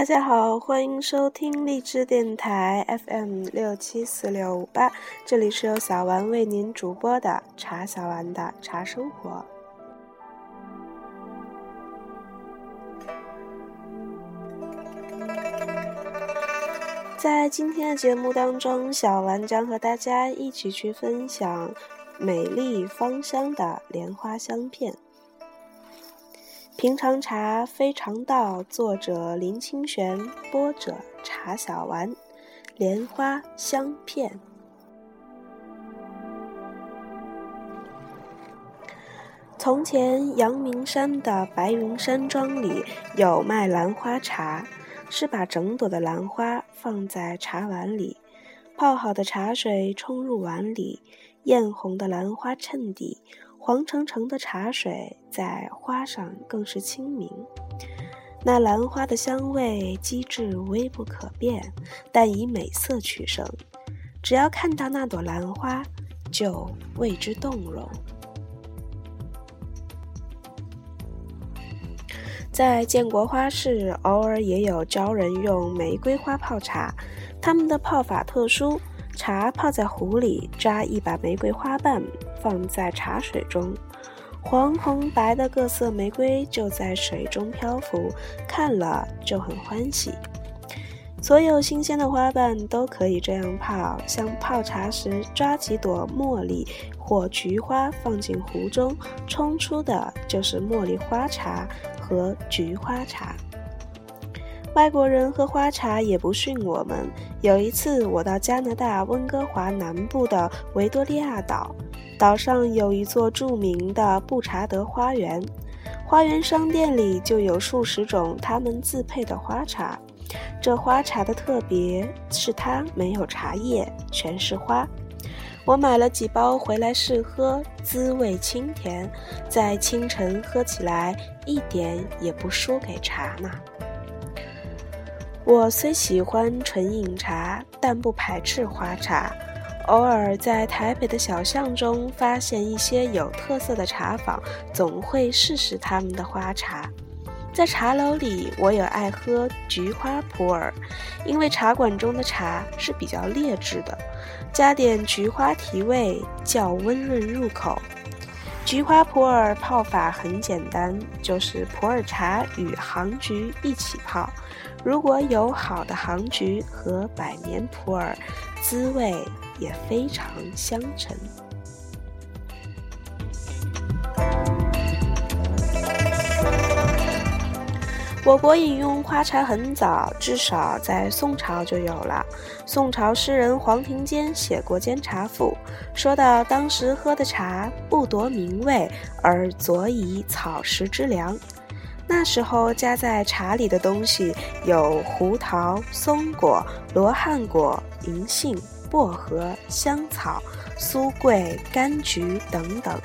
大家好，欢迎收听荔枝电台 FM 六七四六五八，这里是由小丸为您主播的茶小丸的茶生活。在今天的节目当中，小丸将和大家一起去分享美丽芳香的莲花香片。平常茶非常道，作者林清玄，播者茶小丸。莲花香片。从前，阳明山的白云山庄里有卖兰花茶，是把整朵的兰花放在茶碗里，泡好的茶水冲入碗里，艳红的兰花衬底。黄澄澄的茶水在花上更是清明，那兰花的香味机智微不可辨，但以美色取胜。只要看到那朵兰花，就为之动容。在建国花市，偶尔也有招人用玫瑰花泡茶，他们的泡法特殊。茶泡在壶里，扎一把玫瑰花瓣，放在茶水中，黄、红、白的各色玫瑰就在水中漂浮，看了就很欢喜。所有新鲜的花瓣都可以这样泡，像泡茶时抓几朵茉莉或菊花放进壶中，冲出的就是茉莉花茶和菊花茶。外国人喝花茶也不逊我们。有一次，我到加拿大温哥华南部的维多利亚岛，岛上有一座著名的布查德花园，花园商店里就有数十种他们自配的花茶。这花茶的特别是它没有茶叶，全是花。我买了几包回来试喝，滋味清甜，在清晨喝起来一点也不输给茶呢。我虽喜欢纯饮茶，但不排斥花茶。偶尔在台北的小巷中发现一些有特色的茶坊，总会试试他们的花茶。在茶楼里，我有爱喝菊花普洱，因为茶馆中的茶是比较劣质的，加点菊花提味，较温润入口。菊花普洱泡法很简单，就是普洱茶与杭菊一起泡。如果有好的杭菊和百年普洱，滋味也非常香醇。我国饮用花茶很早，至少在宋朝就有了。宋朝诗人黄庭坚写过《煎茶赋》，说到当时喝的茶不夺名味，而佐以草食之粮。那时候加在茶里的东西有胡桃、松果、罗汉果、银杏、薄荷、香草、苏桂、柑橘等等，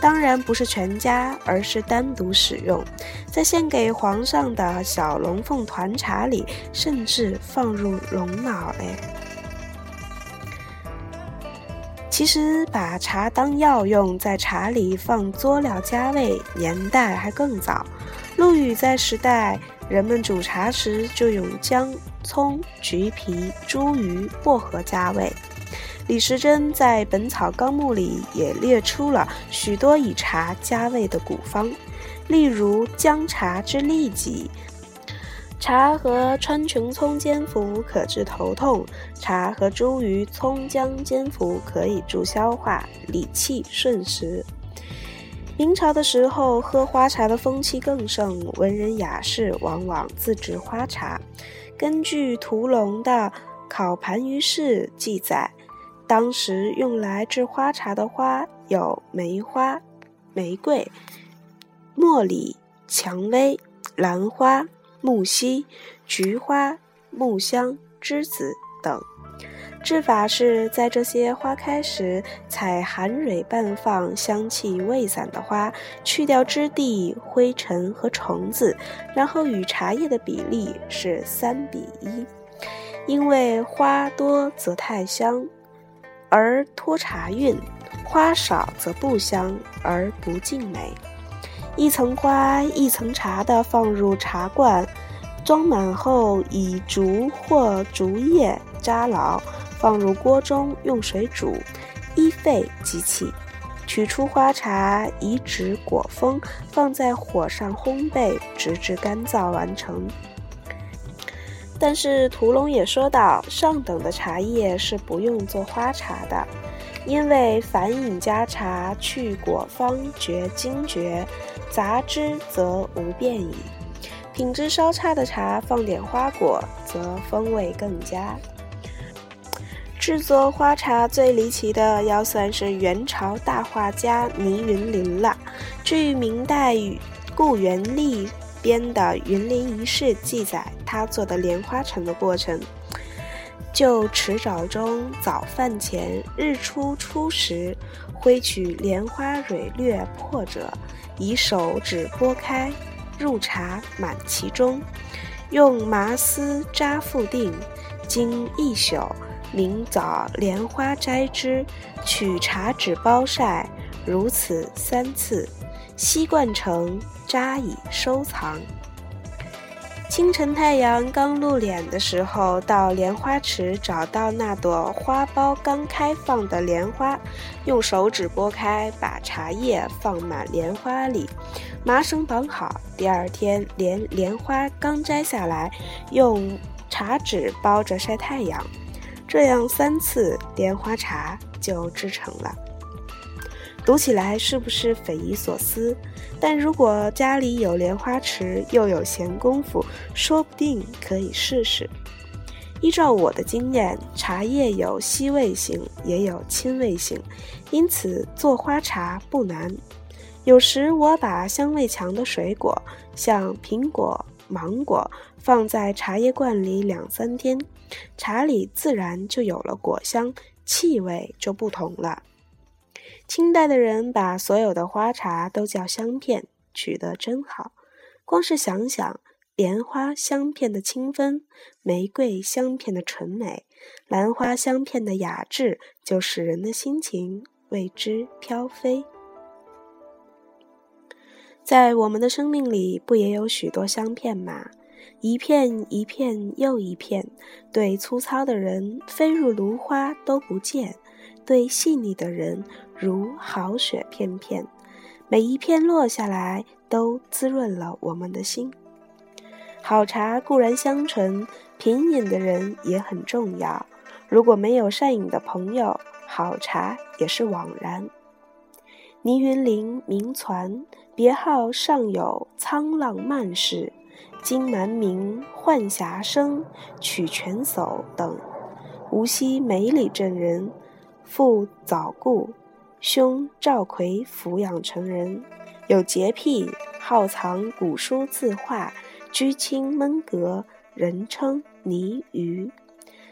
当然不是全家，而是单独使用。在献给皇上的小龙凤团茶里，甚至放入龙脑哎。其实把茶当药用，在茶里放佐料加味，年代还更早。陆羽在时代，人们煮茶时就用姜、葱、橘皮、茱萸、薄荷加味。李时珍在《本草纲目》里也列出了许多以茶加味的古方，例如姜茶之利己，茶和川穹葱煎服可治头痛，茶和茱萸、葱姜煎服可以助消化、理气顺时。明朝的时候，喝花茶的风气更盛，文人雅士往往自制花茶。根据屠龙的《考盘于市》记载，当时用来制花茶的花有梅花、玫瑰、茉莉、蔷薇、兰花、木樨、菊花、木香、栀子等。制法是在这些花开时采含蕊半放、香气未散的花，去掉枝蒂、灰尘和虫子，然后与茶叶的比例是三比一。因为花多则太香，而脱茶韵；花少则不香而不尽美。一层花一层茶的放入茶罐。装满后，以竹或竹叶扎牢，放入锅中，用水煮，一沸即起。取出花茶，以纸裹封，放在火上烘焙，直至干燥完成。但是屠龙也说到，上等的茶叶是不用做花茶的，因为凡饮加茶，去果方觉精绝，杂之则无变矣。品质稍差的茶，放点花果，则风味更佳。制作花茶最离奇的，要算是元朝大画家倪云林了。据明代顾元历编的《云林仪事》记载，他做的莲花城的过程：就池沼中早饭前，日出初时，挥取莲花蕊略破者，以手指拨开，入茶满其中，用麻丝扎复定，经一宿。明早莲花摘之，取茶纸包晒，如此三次，锡罐成，扎以收藏。清晨太阳刚露脸的时候，到莲花池找到那朵花苞刚开放的莲花，用手指拨开，把茶叶放满莲花里，麻绳绑好。第二天莲莲花刚摘下来，用茶纸包着晒太阳。这样三次莲花茶就制成了。读起来是不是匪夷所思？但如果家里有莲花池，又有闲工夫，说不定可以试试。依照我的经验，茶叶有吸味性，也有亲味性，因此做花茶不难。有时我把香味强的水果，像苹果。芒果放在茶叶罐里两三天，茶里自然就有了果香，气味就不同了。清代的人把所有的花茶都叫香片，取得真好。光是想想，莲花香片的清芬，玫瑰香片的纯美，兰花香片的雅致，就使人的心情为之飘飞。在我们的生命里，不也有许多香片吗？一片一片又一片，对粗糙的人飞入芦花都不见，对细腻的人如好雪片片。每一片落下来，都滋润了我们的心。好茶固然香醇，品饮的人也很重要。如果没有善饮的朋友，好茶也是枉然。倪云林名传，别号上有沧浪漫士、金蛮明、幻霞生、曲泉叟等，无锡梅里镇人，父早故，兄赵奎抚养成人，有洁癖，好藏古书字画，居清闷阁，人称倪鱼，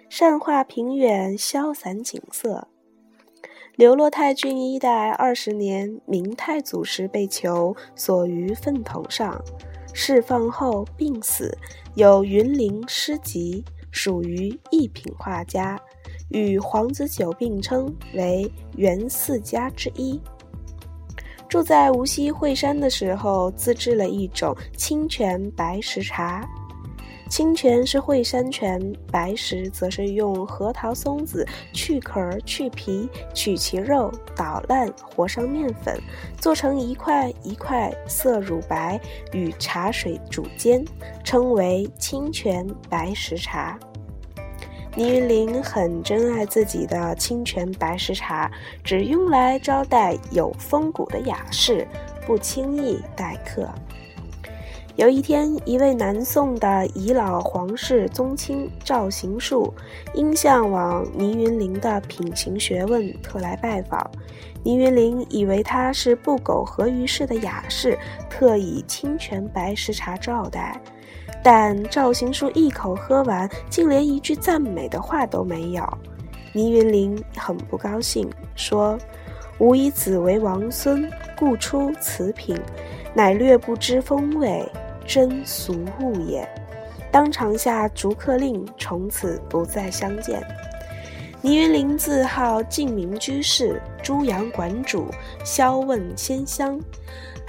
善画平远萧散景色。流落太郡一代二十年，明太祖时被囚，锁于粪桶上，释放后病死。有云林诗集，属于一品画家，与黄子久并称为元四家之一。住在无锡惠山的时候，自制了一种清泉白石茶。清泉是惠山泉，白石则是用核桃、松子去壳、去皮、取其肉，捣烂，和上面粉，做成一块一块，色乳白，与茶水煮煎，称为清泉白石茶。倪云林很珍爱自己的清泉白石茶，只用来招待有风骨的雅士，不轻易待客。有一天，一位南宋的遗老皇室宗亲赵行树，因向往倪云林的品行学问，特来拜访。倪云林以为他是不苟合于世的雅士，特以清泉白石茶招待。但赵行树一口喝完，竟连一句赞美的话都没有。倪云林很不高兴，说：“吾以子为王孙，故出此品，乃略不知风味。”真俗物也，当场下逐客令，从此不再相见。倪云林自号净明居士、朱阳馆主、萧问仙香，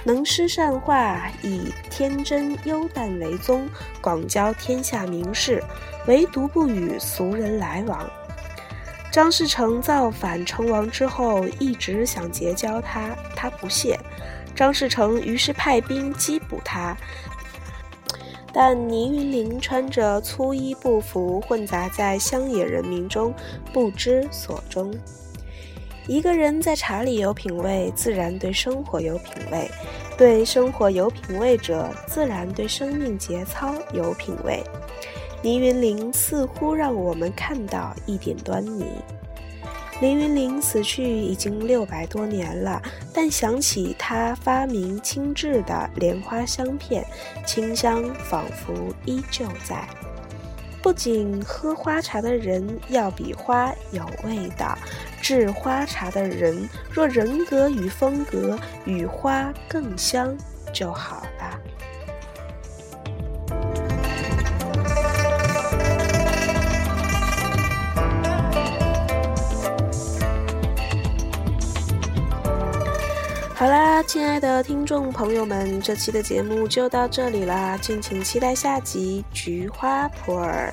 能诗善画，以天真幽淡为宗，广交天下名士，唯独不与俗人来往。张士诚造反称王之后，一直想结交他，他不屑。张士诚于是派兵缉捕他。但倪云林穿着粗衣布服，混杂在乡野人民中，不知所终。一个人在茶里有品味，自然对生活有品味；对生活有品味者，自然对生命节操有品味。倪云林似乎让我们看到一点端倪。林云林死去已经六百多年了，但想起他发明轻制的莲花香片，清香仿佛依旧在。不仅喝花茶的人要比花有味道，制花茶的人若人格与风格与花更香就好了。好啦，亲爱的听众朋友们，这期的节目就到这里啦，敬请期待下集《菊花普洱》。